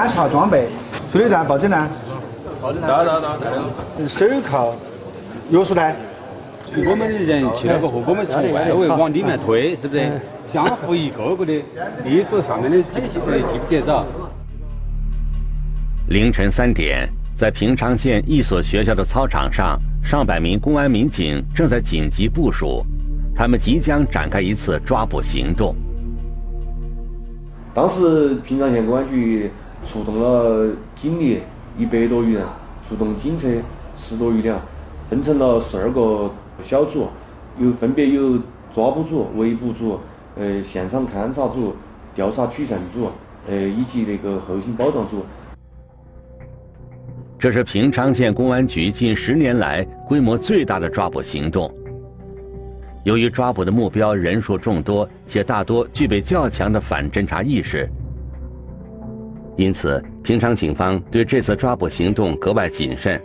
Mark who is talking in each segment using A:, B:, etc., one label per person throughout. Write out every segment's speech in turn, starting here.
A: 检查装备，催泪弹、报警呢？
B: 报警。打打打打。
A: 手铐、钥匙呢？
B: 我们人去了个货，我们从外围往里面推，是不是？相互一个个的立着上面的记记不记着？
C: 凌晨三点，在平昌县一所学校的操场上，上百名公安民警正在紧急部署，他们即将展开一次抓捕行动。
D: 当时平昌县公安局出动了警力一百多余人，出动警车十多余辆，分成了十二个。小组有分别有抓捕组、围捕组、呃现场勘查组、调查取证组，呃以及那个后勤保障组。
C: 这是平昌县公安局近十年来规模最大的抓捕行动。由于抓捕的目标人数众多，且大多具备较强的反侦查意识，因此平昌警方对这次抓捕行动格外谨慎。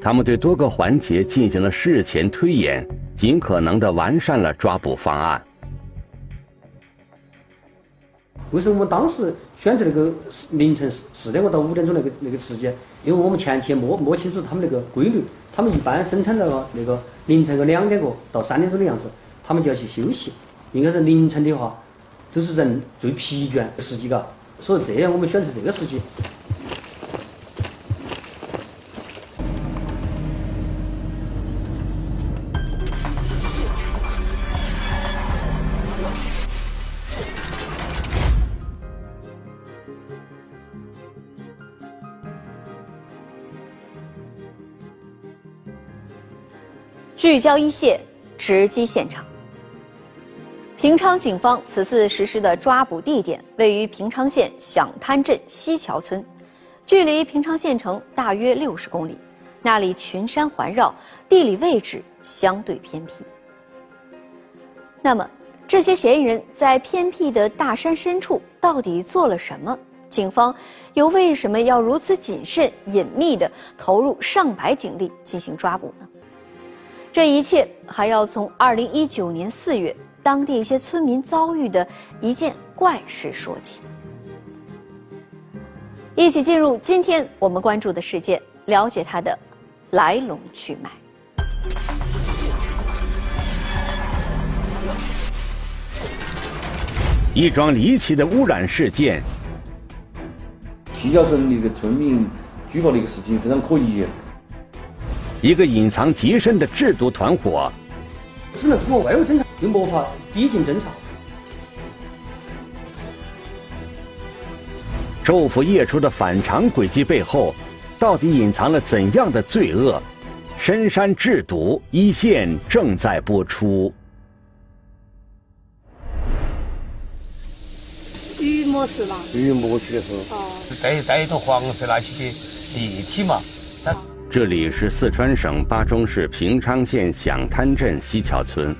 C: 他们对多个环节进行了事前推演，尽可能的完善了抓捕方案。
E: 为什么我们当时选择那个凌晨四四点过到五点钟那个那个时间？因为我们前期摸摸清楚他们那个规律，他们一般生产到那个凌晨个两点过到三点钟的样子，他们就要去休息。应该是凌晨的话，都是人最疲倦的时机，嘎。所以这样我们选择这个时机。
F: 聚焦一线，直击现场。平昌警方此次实施的抓捕地点位于平昌县响滩镇西桥村，距离平昌县城大约六十公里。那里群山环绕，地理位置相对偏僻。那么，这些嫌疑人在偏僻的大山深处到底做了什么？警方又为什么要如此谨慎、隐秘地投入上百警力进行抓捕呢？这一切还要从二零一九年四月当地一些村民遭遇的一件怪事说起。一起进入今天我们关注的事件，了解它的来龙去脉。
C: 一桩离奇的污染事件。
D: 七桥村的一个村民举报的一个事情非常可疑。
C: 一个隐藏极深的制毒团伙，
E: 只能通过外围侦查，又没法逼近侦查。
C: 昼伏夜出的反常轨迹背后，到底隐藏了怎样的罪恶？深山制毒一线正在播出。
G: 雨模式嘛？
D: 雨模式的时候，
B: 带带着黄色那些的液体嘛。
C: 这里是四川省巴中市平昌县响滩镇西桥村。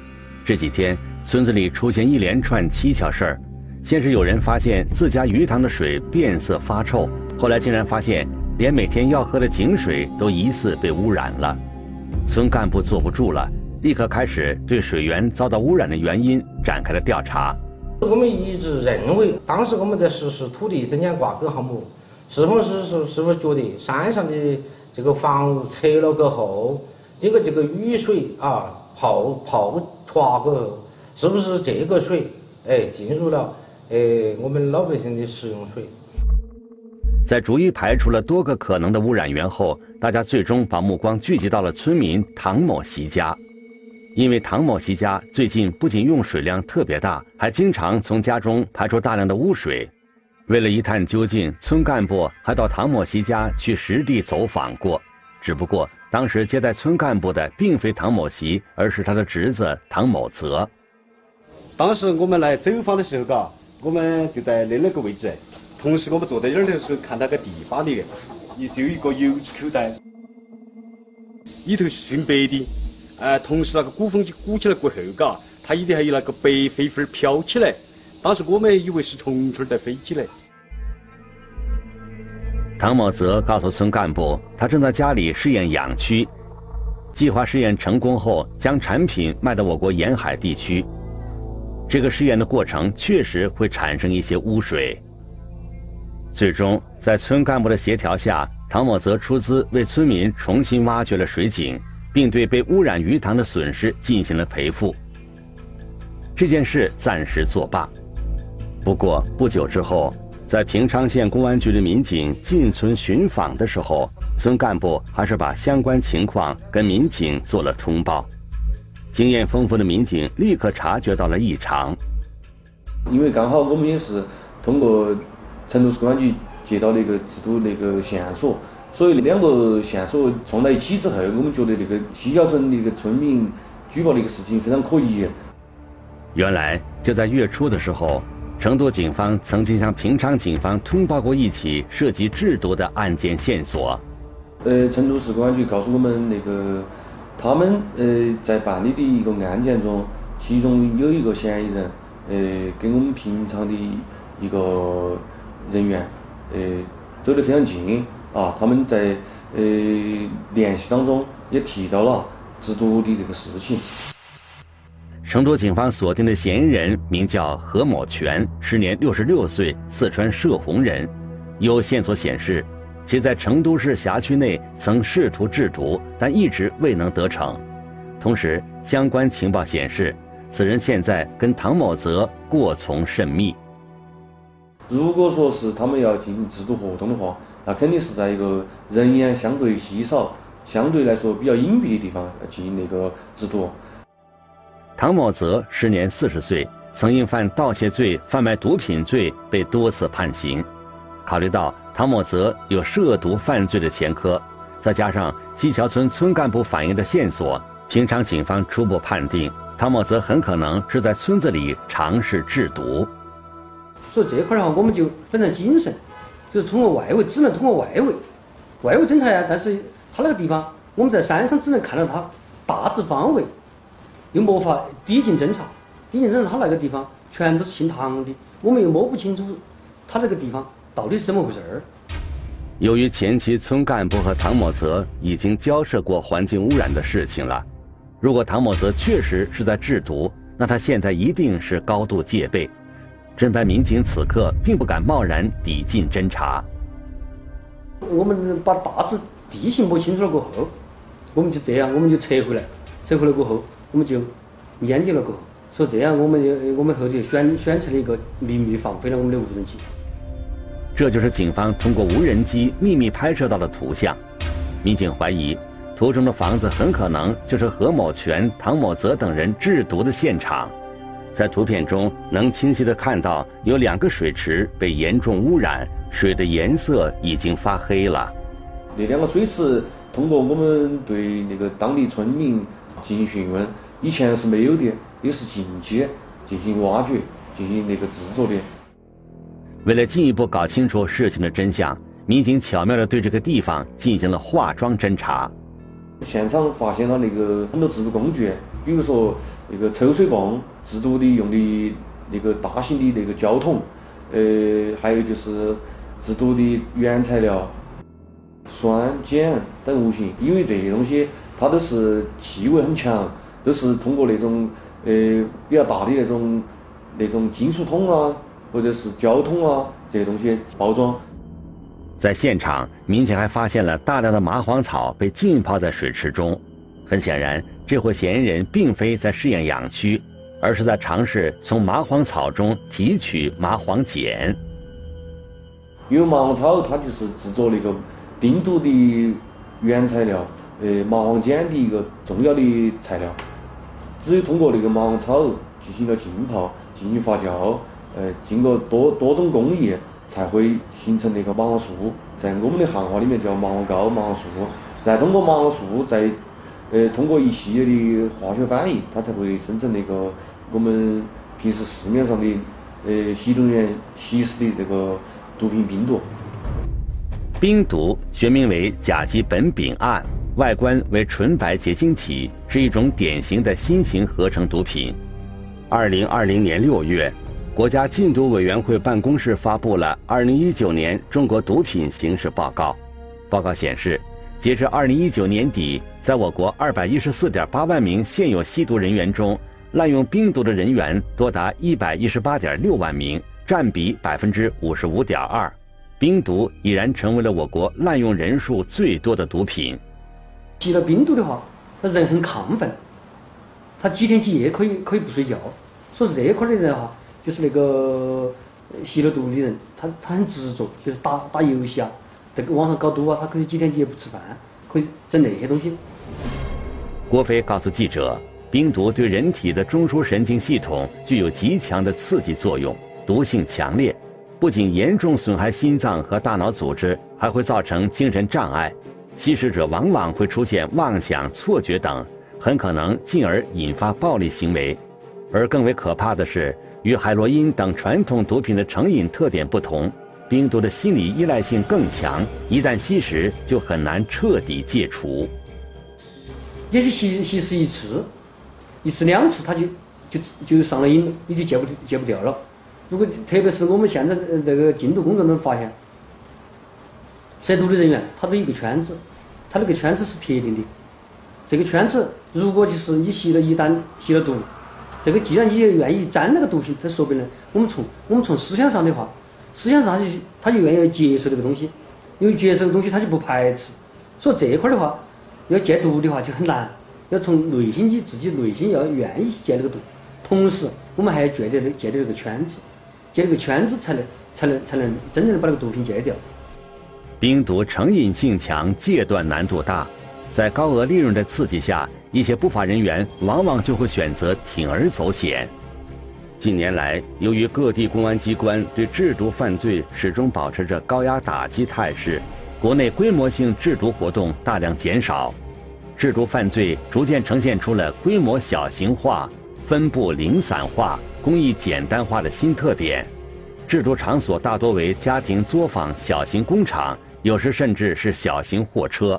C: 这几天，村子里出现一连串蹊跷事儿。先是有人发现自家鱼塘的水变色发臭，后来竟然发现连每天要喝的井水都疑似被污染了。村干部坐不住了，立刻开始对水源遭到污染的原因展开了调查。
H: 我们一直认为，当时我们在实施土地增加挂钩项目，是否是是是否觉得山上的？这个房子拆了过后，这个这个雨水啊，泡泡出过，是不是这个水哎进入了哎我们老百姓的食用水？
C: 在逐一排除了多个可能的污染源后，大家最终把目光聚集到了村民唐某席家，因为唐某席家最近不仅用水量特别大，还经常从家中排出大量的污水。为了一探究竟，村干部还到唐某席家去实地走访过。只不过当时接待村干部的并非唐某席，而是他的侄子唐某泽。
B: 当时我们来走访的时候，嘎，我们就在那那个位置。同时，我们坐在这儿的时候，看到个地方的，一就一个油漆口袋，里头是纯白的。呃，同时那个鼓风机鼓起来过后，嘎，它里头还有那个白飞粉飘起来。当时我们以为是虫虫在飞起来。
C: 唐某泽告诉村干部，他正在家里试验养蛆，计划试验成功后将产品卖到我国沿海地区。这个试验的过程确实会产生一些污水。最终，在村干部的协调下，唐某泽出资为村民重新挖掘了水井，并对被污染鱼塘的损失进行了赔付。这件事暂时作罢。不过不久之后，在平昌县公安局的民警进村巡访的时候，村干部还是把相关情况跟民警做了通报。经验丰富的民警立刻察觉到了异常，
D: 因为刚好我们也是通过成都市公安局接到那个制度那个线索，所以两个线索撞在一起之后，我们觉得那个西桥村那个村民举报那个事情非常可疑。
C: 原来就在月初的时候，成都警方曾经向平昌警方通报过一起涉及制毒的案件线索。
D: 呃，成都市公安局告诉我们那个。他们呃在办理的一个案件中，其中有一个嫌疑人，呃跟我们平昌的一个人员，呃走得非常近啊。他们在呃联系当中也提到了制毒的这个事情。
C: 成都警方锁定的嫌疑人名叫何某全，时年六十六岁，四川射洪人。有线索显示。其在成都市辖区内曾试图制毒，但一直未能得逞。同时，相关情报显示，此人现在跟唐某泽过从甚密。
D: 如果说是他们要进行制毒活动的话，那肯定是在一个人烟相对稀少、相对来说比较隐蔽的地方进行那个制毒。
C: 唐某泽时年四十岁，曾因犯盗窃罪、贩卖毒品罪被多次判刑。考虑到唐某泽有涉毒犯罪的前科，再加上西桥村村干部反映的线索，平昌警方初步判定唐某泽很可能是在村子里尝试制毒。
E: 所以这块的话，我们就非常谨慎，就是通过外围，只能通过外围，外围侦查呀。但是他那个地方，我们在山上只能看到他大致方位，又没法抵近侦查。抵近侦查，他那个地方全都是姓唐的，我们又摸不清楚他那个地方。到底是怎么回事儿？
C: 由于前期村干部和唐某泽已经交涉过环境污染的事情了，如果唐某泽确实是在制毒，那他现在一定是高度戒备。侦办民警此刻并不敢贸然抵近侦查。
E: 我们把大致地形摸清楚了过后，我们就这样，我们就撤回来。撤回来过后，我们就研究了过后，说这样，我们就我们后头选选择了一个秘密放飞了我们的无人机。
C: 这就是警方通过无人机秘密拍摄到的图像。民警怀疑，图中的房子很可能就是何某全、唐某泽等人制毒的现场。在图片中，能清晰地看到有两个水池被严重污染，水的颜色已经发黑了。
D: 那两个水池，通过我们对那个当地村民进行询问，以前是没有的，也是近期进行挖掘、进行那个制作的。
C: 为了进一步搞清楚事情的真相，民警巧妙地对这个地方进行了化妆侦查。
D: 现场发现了那个很多制毒工具，比如说那个抽水泵、制毒的用的那个大型的那个胶桶，呃，还有就是制毒的原材料酸碱等物品。因为这些东西它都是气味很强，都是通过那种呃比较大的那种那种金属桶啊。或者是胶桶啊这些东西包装。
C: 在现场，民警还发现了大量的麻黄草被浸泡在水池中。很显然，这伙嫌疑人并非在试验养蛆，而是在尝试从麻黄草中提取麻黄碱。
D: 因为麻黄草它就是制作那个冰毒的原材料，呃，麻黄碱的一个重要的材料。只有通过那个麻黄草进行了浸泡、进行发酵。呃，经过多多种工艺，才会形成那个麻黄素，在我们的行话里面叫麻黄膏、麻黄素。再通过麻黄素，再呃通过一系列的化学反应，它才会生成那个我们平时市面上的呃吸毒员吸食的这个毒品冰毒。
C: 冰毒学名为甲基苯丙胺，外观为纯白结晶体，是一种典型的新型合成毒品。二零二零年六月。国家禁毒委员会办公室发布了《二零一九年中国毒品形势报告》。报告显示，截至二零一九年底，在我国二百一十四点八万名现有吸毒人员中，滥用冰毒的人员多达一百一十八点六万名，占比百分之五十五点二。冰毒已然成为了我国滥用人数最多的毒品。
E: 吸了冰毒的话，他人很亢奋，他几天几夜可以可以不睡觉。所以这一块的人哈，就是那个吸了毒的人，他他很执着，就是打打游戏啊，这个网上搞毒啊，他可以几天几夜不吃饭，可以整那些东西。
C: 郭飞告诉记者，冰毒对人体的中枢神经系统具有极强的刺激作用，毒性强烈，不仅严重损害心脏和大脑组织，还会造成精神障碍。吸食者往往会出现妄想、错觉等，很可能进而引发暴力行为。而更为可怕的是，与海洛因等传统毒品的成瘾特点不同，冰毒的心理依赖性更强，一旦吸食就很难彻底戒除。
E: 也许吸吸食一次，一次两次，他就就就上了瘾，你就戒不戒不掉了。如果特别是我们现在这个禁毒工作中发现，涉毒的人员他都有一个圈子，他那个圈子是特定的。这个圈子如果就是你吸了，一旦吸了毒，这个既然你愿意沾那个毒品，这说白了，我们从我们从思想上的话，思想上他就他就愿意接受这个东西，因为接受的东西他就不排斥，所以这一块的话。要戒毒的话就很难，要从内心你自己内心要愿意戒那个毒，同时我们还要戒掉戒掉这个圈子，戒这个圈子才能才能才能真正的把那个毒品戒掉。
C: 冰毒成瘾性强，戒断难度大，在高额利润的刺激下，一些不法人员往往就会选择铤而走险。近年来，由于各地公安机关对制毒犯罪始终保持着高压打击态势。国内规模性制毒活动大量减少，制毒犯罪逐渐呈现出了规模小型化、分布零散化、工艺简单化的新特点。制毒场所大多为家庭作坊、小型工厂，有时甚至是小型货车。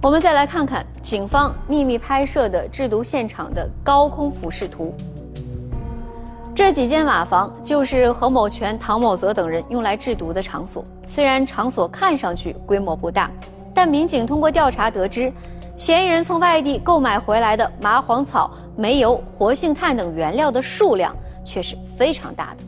F: 我们再来看看警方秘密拍摄的制毒现场的高空俯视图。这几间瓦房就是何某全、唐某泽等人用来制毒的场所。虽然场所看上去规模不大，但民警通过调查得知，嫌疑人从外地购买回来的麻黄草、煤油、活性炭等原料的数量却是非常大的。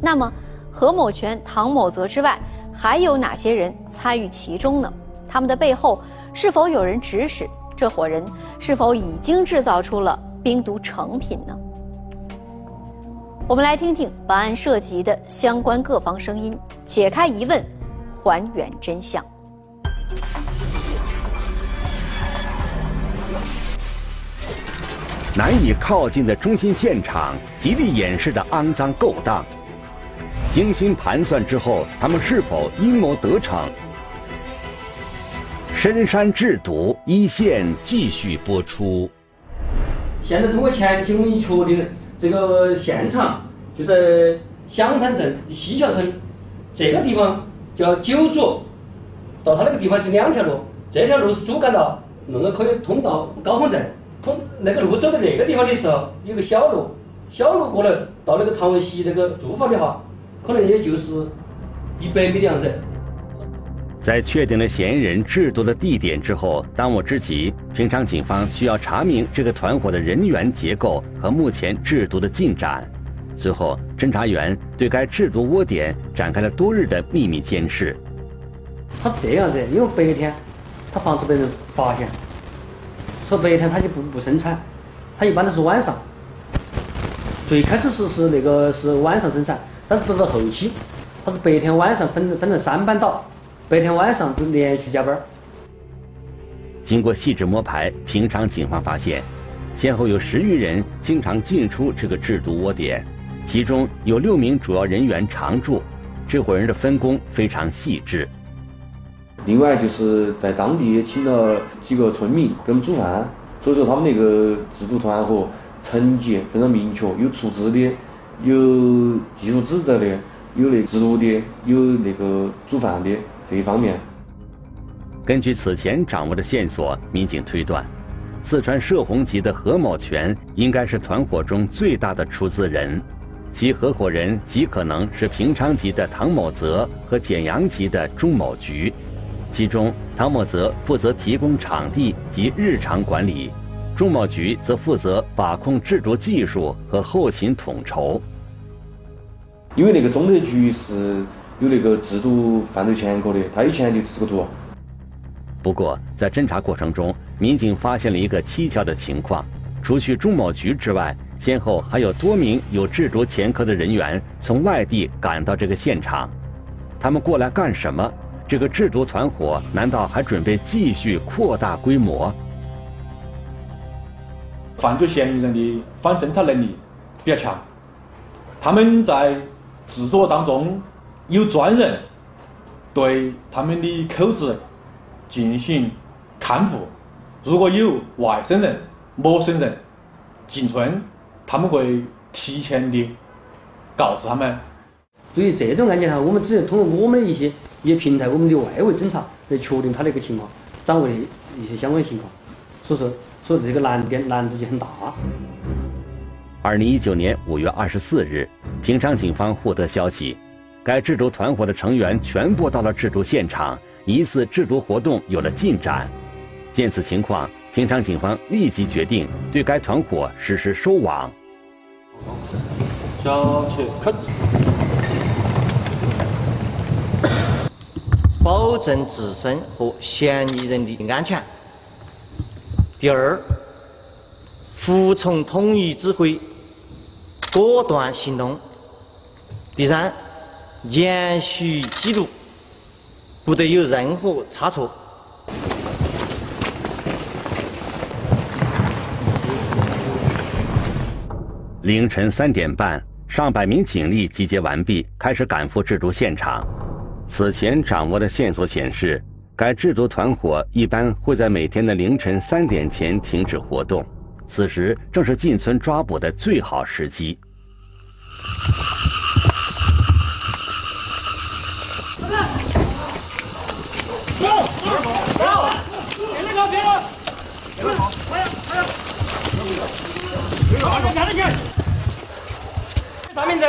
F: 那么，何某全、唐某泽之外，还有哪些人参与其中呢？他们的背后是否有人指使？这伙人是否已经制造出了冰毒成品呢？我们来听听本案涉及的相关各方声音，解开疑问，还原真相。
C: 难以靠近的中心现场，极力掩饰的肮脏勾当，精心盘算之后，他们是否阴谋得逞？深山制毒一线继续播出。
E: 现在通过前期我们已确定。这个现场就在响滩镇西桥村这个地方叫九组，到他那个地方是两条路，这条路是主干道，那个可以通到高峰镇。通那个路走到那个地方的时候，有个小路，小路过来到那个唐文熙那个住房的话，可能也就是一百米的样子。
C: 在确定了嫌疑人制毒的地点之后，当务之急，平昌警方需要查明这个团伙的人员结构和目前制毒的进展。随后，侦查员对该制毒窝点展开了多日的秘密监视。
E: 他是这样子，因为白天他防止被人发现，说白天他就不不生产，他一般都是晚上。最开始是是那个是晚上生产，但是到到后期，他是白天晚上分分成三班倒。白天晚上都连续加班。
C: 经过细致摸排，平昌警方发现，先后有十余人经常进出这个制毒窝点，其中有六名主要人员常驻，这伙人的分工非常细致。
D: 另外就是在当地也请了几个村民给我们煮饭，所以说他们那个制毒团伙层级非常明确，有出资的，有技术指导的，有那制毒的，有那个煮饭的。这一方面，
C: 根据此前掌握的线索，民警推断，四川射洪籍的何某全应该是团伙中最大的出资人，其合伙人极可能是平昌籍的唐某泽和简阳籍的钟某菊，其中汤某泽负责提供场地及日常管理，中贸局则负责把控制毒技术和后勤统筹。
D: 因为那个中特局是有那个制毒犯罪前科的，他以前就是个毒。
C: 不过，在侦查过程中，民警发现了一个蹊跷的情况：除去中贸局之外，先后还有多名有制毒前科的人员从外地赶到这个现场。他们过来干什么？这个制毒团伙难道还准备继续扩大规模？
G: 犯罪嫌疑人的反侦查能力比较强，他们在制作当中有专人对他们的口子进行看护，如果有外省人、陌生人进村，他们会提前的告知他们。
E: 对于这种案件哈，我们只能通过我们的一些一些平台，我们的外围侦查来确定他那个情况，掌握的一些相关情况。所以说，所以这个难点难度就很大。
C: 二零一九年五月二十四日，平昌警方获得消息，该制毒团伙的成员全部到了制毒现场，疑似制毒活动有了进展。见此情况，平昌警方立即决定对该团伙实施收网。
G: 小去可。
I: 保证自身和嫌疑人的安全。第二，服从统一指挥，果断行动。第三，严续纪录，不得有任何差错。
C: 凌晨三点半，上百名警力集结完毕，开始赶赴制毒现场。此前掌握的线索显示，该制毒团伙一般会在每天的凌晨三点前停止活动，此时正是进村抓捕的最好时机。
E: 啥名字？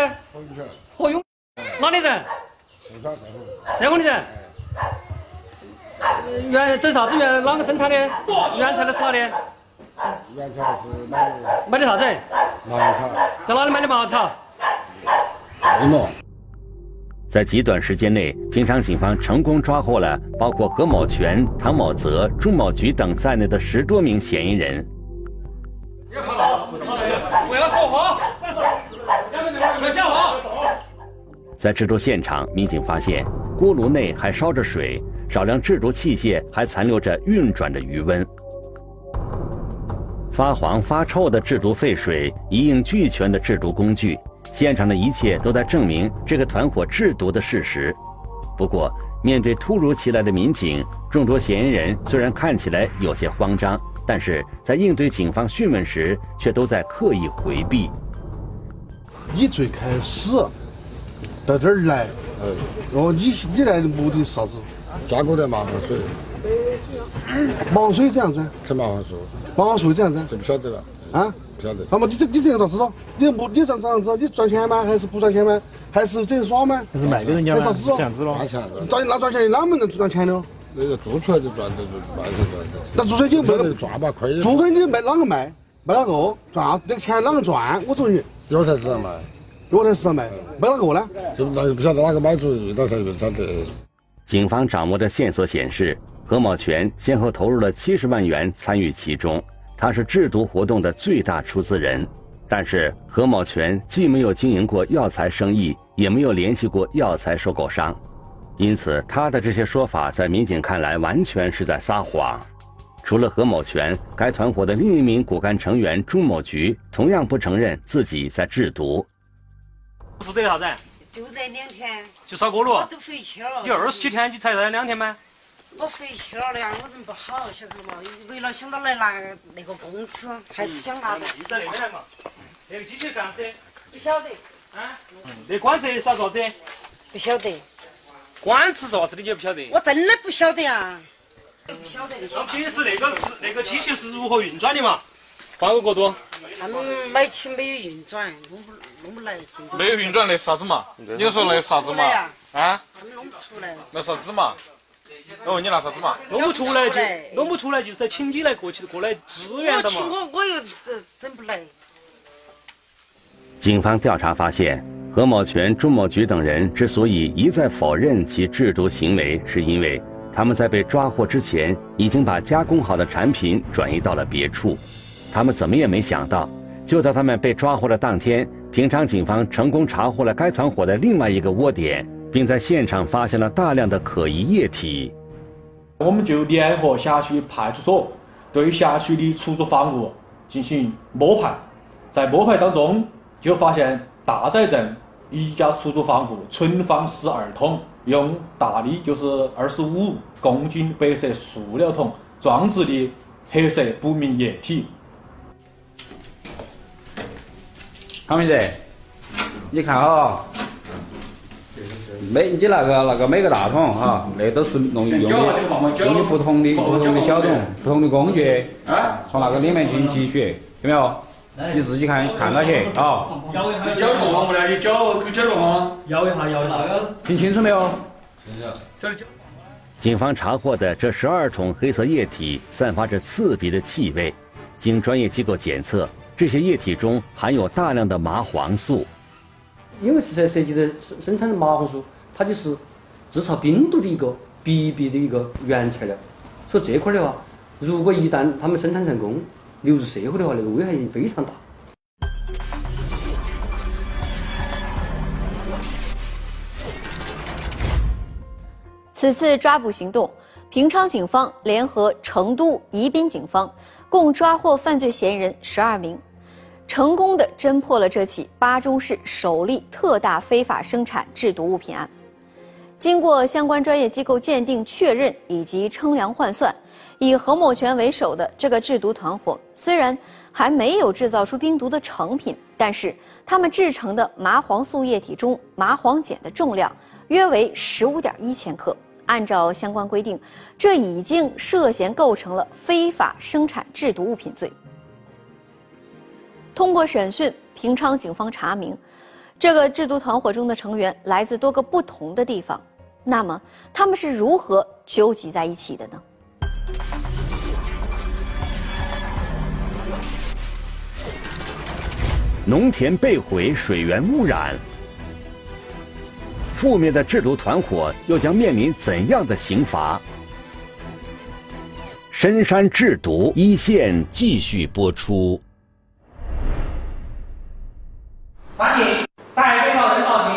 E: 何勇。哪里人？社工的人。原这啥子原啷个生产的？原材料是哪里？
J: 原材料是买的。
E: 买的啥子？
J: 茅草。
E: 在哪里买的茅草？
J: 内蒙。
C: 在极短时间内，平昌警方成功抓获了包括何某全、唐某泽、朱某菊等在内的十多名嫌疑人。
K: 不要说话，不要讲话。
C: 在制毒现场，民警发现锅炉内还烧着水，少量制毒器械还残留着运转的余温。发黄发臭的制毒废水，一应俱全的制毒工具，现场的一切都在证明这个团伙制毒的事实。不过，面对突如其来的民警，众多嫌疑人虽然看起来有些慌张，但是在应对警方讯问时，却都在刻意回避。
J: 你最开始到这儿来，呃，哦，你你来的目的是啥子？加工的麻黄水。麻黄水这样子？吃麻黄素。麻黄水这样子？这不晓得了。啊？不晓得。那么你这你这样咋知道？你目你这这样子？你赚钱吗？还是不赚钱吗？还是整耍吗？
L: 还是卖给人家吗？
J: 啥子？
L: 这样子咯。
J: 赚钱。赚那赚钱哪么能赚钱的？那个做出来就赚，就就卖才赚。那做出来就卖赚吧，亏。做出来你卖啷个卖？卖哪个？赚？那个钱啷个赚？我问你。药材市场卖。药材市场卖，卖哪个呢？就那就不晓得哪个买主，那才不晓得。
C: 警方掌握的线索显示，何某全先后投入了七十万元参与其中，他是制毒活动的最大出资人。但是何某全既没有经营过药材生意，也没有联系过药材收购商，因此他的这些说法在民警看来完全是在撒谎。除了何某全，该团伙的另一名骨干成员朱某菊同样不承认自己在制毒。
L: 负责的啥子？
M: 就这两天。
L: 就烧锅炉。
M: 我都回去了。
L: 你二十几天，你才来两天吗？
M: 我回去了的呀，我人不好，晓得嘛？为了想到来拿那个工资，还是想拿。
L: 你在那边嘛？那个机器干啥子？
M: 不晓得。
L: 啊？那管子啥子？
M: 不晓得。
L: 管子是啥子的？你就不晓得？
M: 我真的不晓得啊。不晓得。
L: 那平时那个是那个机器是如何运转的嘛？放个过多。
M: 他们买起没有运转，弄不弄不来。
K: 没有运转那啥子嘛？你说那啥子嘛？啊？
M: 他弄不出来。
K: 那啥子嘛？哦，你拿啥子嘛？
L: 弄不出来就弄不出来，就是在请你来过去过来支援的嘛。
M: 我请我我又整整不来。
C: 警方调查发现，何某全、朱某菊等人之所以一再否认其制毒行为，是因为他们在被抓获之前已经把加工好的产品转移到了别处。他们怎么也没想到，就在他们被抓获的当天，平昌警方成功查获了该团伙的另外一个窝点，并在现场发现了大量的可疑液体。
G: 我们就联合辖区派出所对辖区的出租房屋进行摸排，在摸排当中就发现大寨镇一家出租房屋存放十二桶用大的就是二十五公斤白色塑料桶装置的黑色不明液体。
N: 康明仔，你看哈，每你那个那个每个大桶哈，那都是弄用的用的不同的不同的小桶、不同的工具，从那个里面进行提取，有没有？你自己看看到起啊。
K: 摇一下，你搅动没得？你搅可搅动吗？
L: 摇一下，摇一下。
N: 听清楚没有？
C: 警方查获的这十二桶黑色液体散发着刺鼻的气味，经专业机构检测。这些液体中含有大量的麻黄素，
E: 因为是在涉及的生生产的麻黄素，它就是制造冰毒的一个必备的一个原材料。所以这块的话，如果一旦他们生产成功，流入社会的话，那个危害性非常大。
F: 此次抓捕行动，平昌警方联合成都、宜宾警方，共抓获犯罪嫌疑人十二名。成功的侦破了这起巴中市首例特大非法生产制毒物品案。经过相关专业机构鉴定确认以及称量换算，以何某全为首的这个制毒团伙，虽然还没有制造出冰毒的成品，但是他们制成的麻黄素液体中麻黄碱的重量约为十五点一千克。按照相关规定，这已经涉嫌构成了非法生产制毒物品罪。通过审讯，平昌警方查明，这个制毒团伙中的成员来自多个不同的地方。那么，他们是如何纠集在一起的呢？
C: 农田被毁，水源污染，覆灭的制毒团伙又将面临怎样的刑罚？深山制毒一线继续播出。
O: 法警带被告人到庭。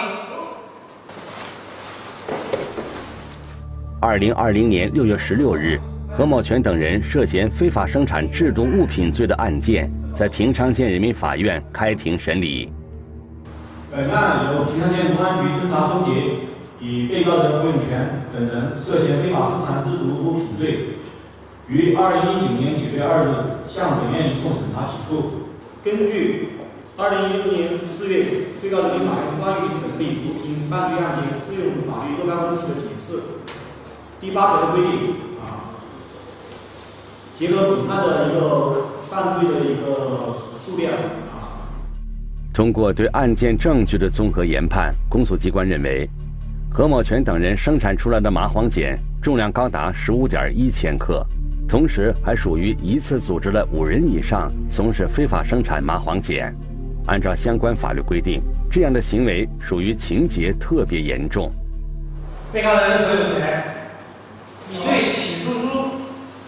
C: 二零二零年六月十六日，何某全等人涉嫌非法生产制毒物品罪的案件，在平昌县人民法院开庭审理。
P: 本案由平昌县公安局侦查终结，以被告人何永全等人涉嫌非法生产制毒物品罪，于二零一九年九月二日向本院移送审查起诉。根据二零一六年四月，最高人民法院关于审理毒品犯罪案件适用法律若干问题的解释第八条的规定啊，结合本案的一个犯罪的一个数量啊，
C: 通过对案件证据的综合研判，公诉机关认为，何某全等人生产出来的麻黄碱重量高达十五点一千克，同时还属于一次组织了五人以上从事非法生产麻黄碱。按照相关法律规定，这样的行为属于情节特别严重。
O: 被告人何永权，你对起诉书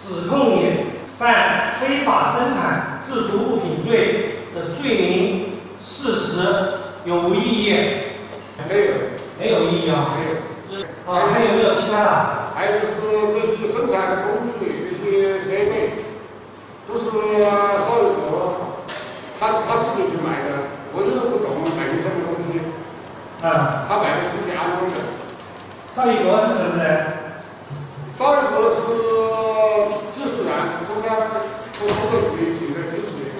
O: 指控你犯非法生产制毒物品罪的罪名事实有无异议？
J: 没有，
O: 没有异议啊。
J: 没有。
O: 啊，还有没有其他的？
J: 还有是那些生产工具、那些设备，都是少一个。他他自己去买的，我又不懂买的什么东西。
O: 啊，
J: 他买的是加工的。
O: 邵一国是什么人？
J: 邵一国是技术员，中山中山大学现在技术员。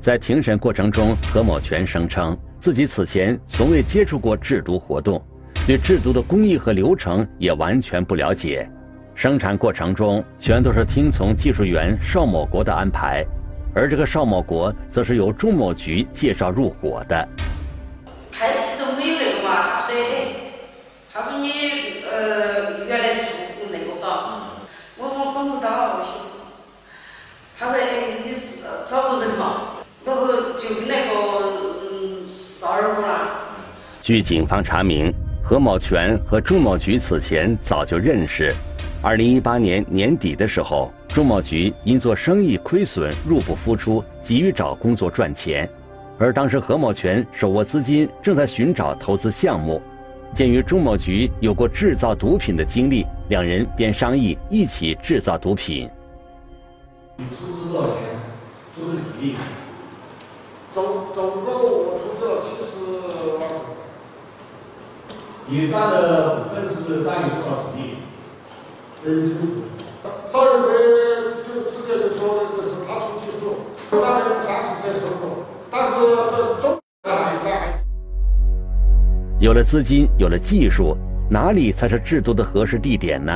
C: 在庭审过程中，何某全声称自己此前从未接触过制毒活动，对制毒的工艺和流程也完全不了解，生产过程中全都是听从技术员邵某国的安排。而这个邵某国则是由钟某局介绍入伙的。
M: 开始他说你呃原来住那个吧，我说我懂不到不行。他说你找个人嘛，那个就跟那个嗯少儿屋了。
C: 据警方查明，何某全和朱某菊此前早就认识。二零一八年年底的时候，朱某菊因做生意亏损入不敷出，急于找工作赚钱，而当时何某全手握资金，正在寻找投资项目。鉴于朱某菊有过制造毒品的经历，两人便商议一起制造毒品。
P: 你出资多少钱？出资比例？总总共我出资了七十万。你占的股份是占有多少比例？分数。少儿会就直接就说的就是他出技术，占了三十折收入，但是这中。
C: 有了资金，有了技术，哪里才是制毒的合适地点呢？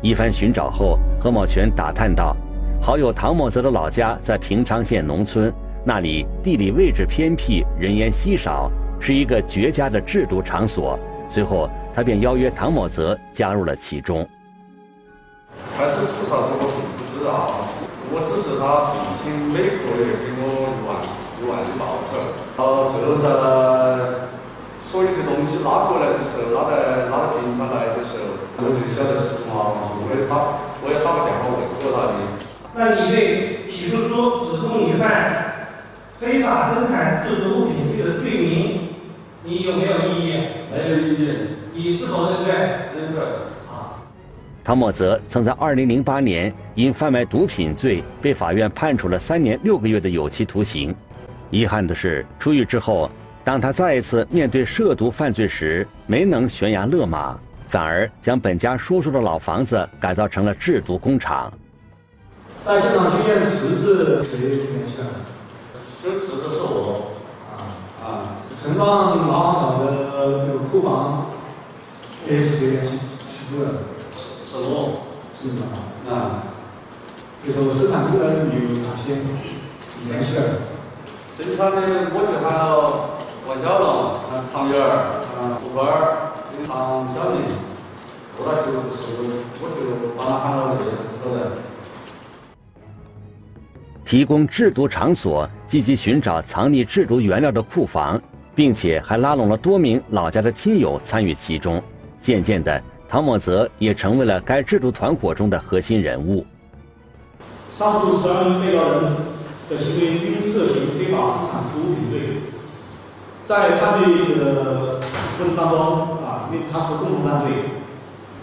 C: 一番寻找后，何某全打探到，好友唐某泽的老家在平昌县农村，那里地理位置偏僻，人烟稀少，是一个绝佳的制毒场所。随后，他便邀约唐某泽加入了其中。
Q: 开始做啥子我并不知道，我只是他毕竟每个月给我一万一万的报酬，呃，最后在所有的东西拉过来的时候，拉在拉到平昌来的时候，我就晓得是从麻黄市，我也打我也打个电话问过他的。
O: 那你对起诉书指控你犯非法生产制毒物品罪的罪名，你有没有异议？
Q: 没有异议。
O: 你是否认罪？
Q: 认罪。
C: 唐某泽曾在2008年因贩卖毒品罪被法院判处了三年六个月的有期徒刑。遗憾的是，出狱之后，当他再一次面对涉毒犯罪时，没能悬崖勒马，反而将本家叔叔的老房子改造成了制毒工厂。
P: 在现场去验，池是谁联系的？
Q: 这池子是我。
P: 啊啊！存放麻黄草的那个库房，也是谁联系起诉的？
Q: 是我。
P: 是吗？啊。就说生产工人有哪些联系的？
Q: 生产的我就喊了王小龙、唐元儿、胡官儿、唐小明，后来就是我就把他喊了那四个人。
C: 提供制毒场所，积极寻找藏匿制毒原料的库房，并且还拉拢了多名老家的亲友参与其中。渐渐的，唐某泽也成为了该制毒团伙中的核心人物。
P: 上述十二名被告人的行为均涉嫌非法生产毒品罪。在犯罪的过程当中啊，因为他是个共同犯罪，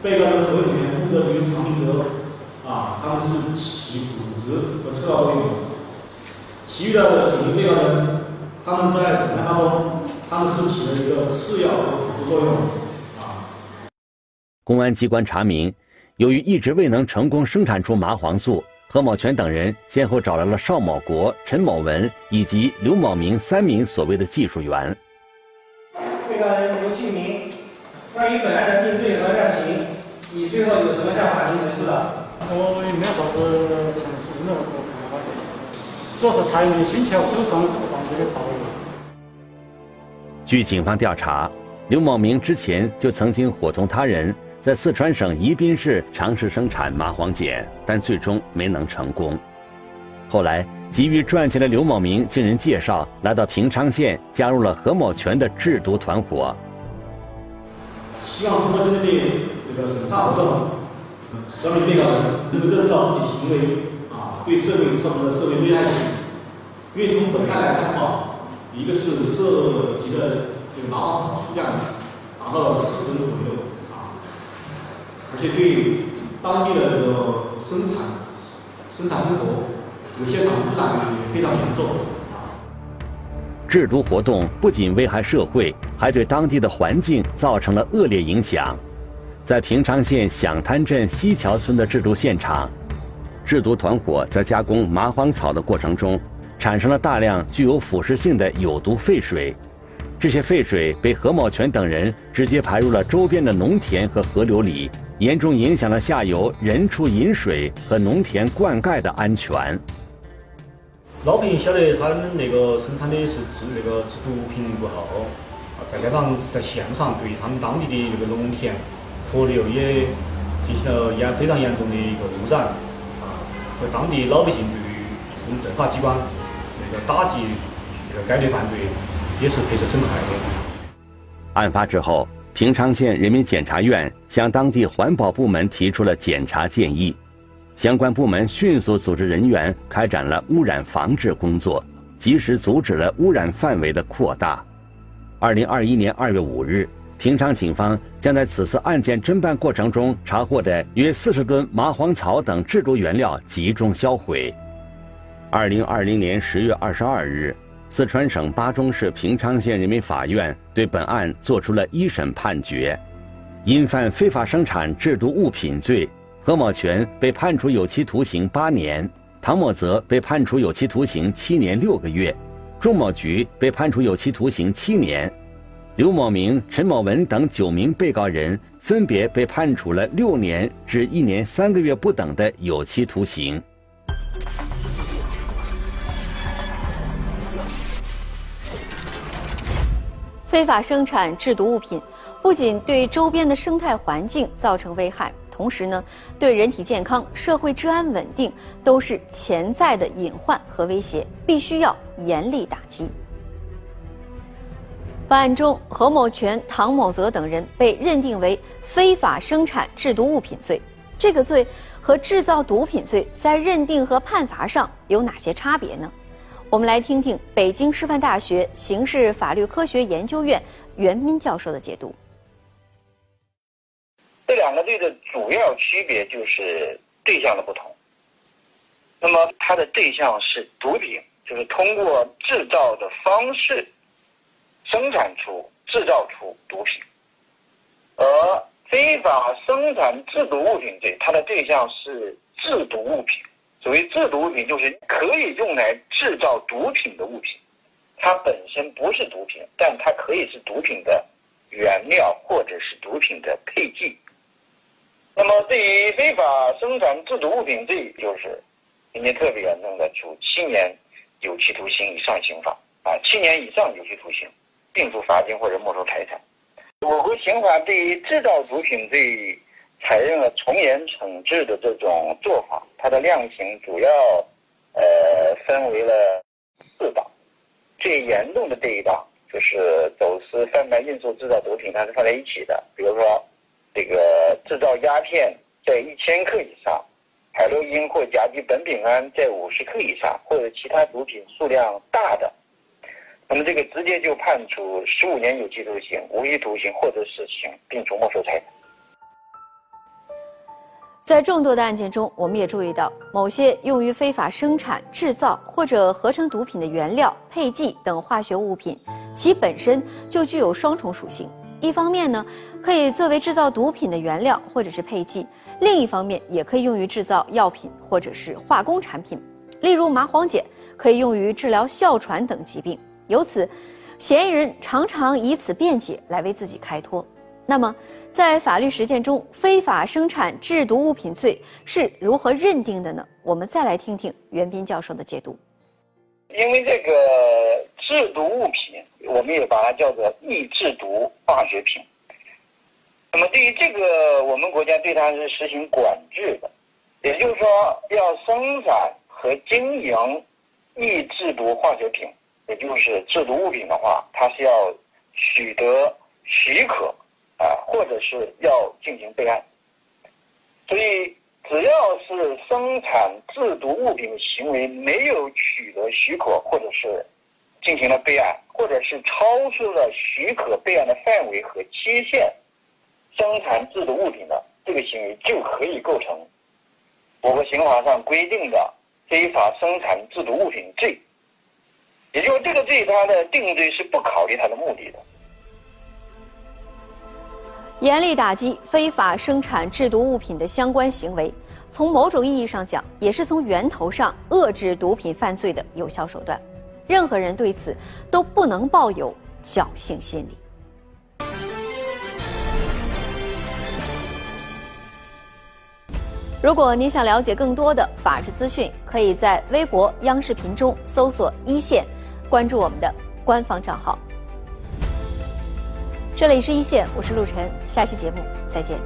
P: 被告人何永全、朱德军、唐明哲啊，他们是起组织和策划作用。其余的九名被告人，他们在本案当中，他们是起了一个次要和辅助作用。
C: 公安机关查明，由于一直未能成功生产出麻黄素，何某全等人先后找来了邵某国、陈某文以及刘某明三名所谓的技术员。
O: 被告人刘庆明，关于本案的定罪和量刑，你最后有什么向法庭陈述的？
R: 我也没有啥子陈述，没有什么看法的，主要是查验心跳走上各方面的道理。
C: 据警方调查，刘某明之前就曾经伙同他人。在四川省宜宾市尝试生产麻黄碱，但最终没能成功。后来，急于赚钱的刘某明经人介绍来到平昌县，加入了何某全的制毒团伙。
P: 希望通过今天的这个审判活动，十二名被告人能够认识到自己行为啊对社会造成的社会危害性。因为从本案来看的话，一个是涉及的这个麻黄厂数量达到了四十吨左右。而且对当地的这个生产、生产生活，有现场污染也非常严重。
C: 制毒活动不仅危害社会，还对当地的环境造成了恶劣影响。在平昌县响滩镇西桥村的制毒现场，制毒团伙在加工麻黄草的过程中，产生了大量具有腐蚀性的有毒废水。这些废水被何某全等人直接排入了周边的农田和河流里。严重影响了下游人畜饮水和农田灌溉的安全。
P: 老百姓晓得他们那个生产的是制那个制毒品过后，再加上在现场对他们当地的那个农田、河流也进行了严非常严重的一个污染，啊，和当地老百姓对于我们政法机关那个打击这个该类犯罪，也是配置很快的。
C: 案发之后，平昌县人民检察院向当地环保部门提出了检查建议，相关部门迅速组织人员开展了污染防治工作，及时阻止了污染范围的扩大。二零二一年二月五日，平昌警方将在此次案件侦办过程中查获的约四十吨麻黄草等制毒原料集中销毁。二零二零年十月二十二日。四川省巴中市平昌县人民法院对本案作出了一审判决，因犯非法生产制毒物品罪，何某全被判处有期徒刑八年，唐某泽被判处有期徒刑七年六个月，钟某菊被判处有期徒刑七年，刘某明、陈某文等九名被告人分别被判处了六年至一年三个月不等的有期徒刑。
F: 非法生产制毒物品，不仅对周边的生态环境造成危害，同时呢，对人体健康、社会治安稳定都是潜在的隐患和威胁，必须要严厉打击。本案中，何某全、唐某泽等人被认定为非法生产制毒物品罪，这个罪和制造毒品罪在认定和判罚上有哪些差别呢？我们来听听北京师范大学刑事法律科学研究院袁斌教授的解读。
S: 这两个罪的主要区别就是对象的不同。那么它的对象是毒品，就是通过制造的方式生产出、制造出毒品；而非法生产制毒物品罪，它的对象是制毒物品。所谓制毒物品，就是可以用来制造毒品的物品，它本身不是毒品，但它可以是毒品的原料或者是毒品的配剂。那么，对于非法生产制毒物品罪，就是情节特别严重的，处七年有期徒刑以上刑罚啊，七年以上有期徒刑，并处罚金或者没收财产。我国刑法对于制造毒品罪。采用了从严惩治的这种做法，它的量刑主要呃分为了四档，最严重的这一档就是走私、贩卖、运输、制造毒品，它是放在一起的。比如说，这个制造鸦片在一千克以上，海洛因或甲基苯丙胺在五十克以上，或者其他毒品数量大的，那么这个直接就判处十五年有期徒刑、无期徒刑或者死刑，并处没收财产。
F: 在众多的案件中，我们也注意到，某些用于非法生产、制造或者合成毒品的原料、配剂等化学物品，其本身就具有双重属性。一方面呢，可以作为制造毒品的原料或者是配剂；另一方面，也可以用于制造药品或者是化工产品。例如，麻黄碱可以用于治疗哮喘等疾病。由此，嫌疑人常常以此辩解来为自己开脱。那么，在法律实践中，非法生产制毒物品罪是如何认定的呢？我们再来听听袁斌教授的解读。
S: 因为这个制毒物品，我们也把它叫做易制毒化学品。那么，对于这个，我们国家对它是实行管制的，也就是说，要生产和经营易制毒化学品，也就是制毒物品的话，它是要取得许可。啊，或者是要进行备案，所以只要是生产制毒物品行为没有取得许可，或者是进行了备案，或者是超出了许可备案的范围和期限，生产制毒物品的这个行为就可以构成我国刑法上规定的非法生产制毒物品罪。也就是这个罪，它的定罪是不考虑它的目的的。
F: 严厉打击非法生产制毒物品的相关行为，从某种意义上讲，也是从源头上遏制毒品犯罪的有效手段。任何人对此都不能抱有侥幸心理。如果您想了解更多的法治资讯，可以在微博、央视频中搜索“一线”，关注我们的官方账号。这里是一线，我是陆晨，下期节目再见。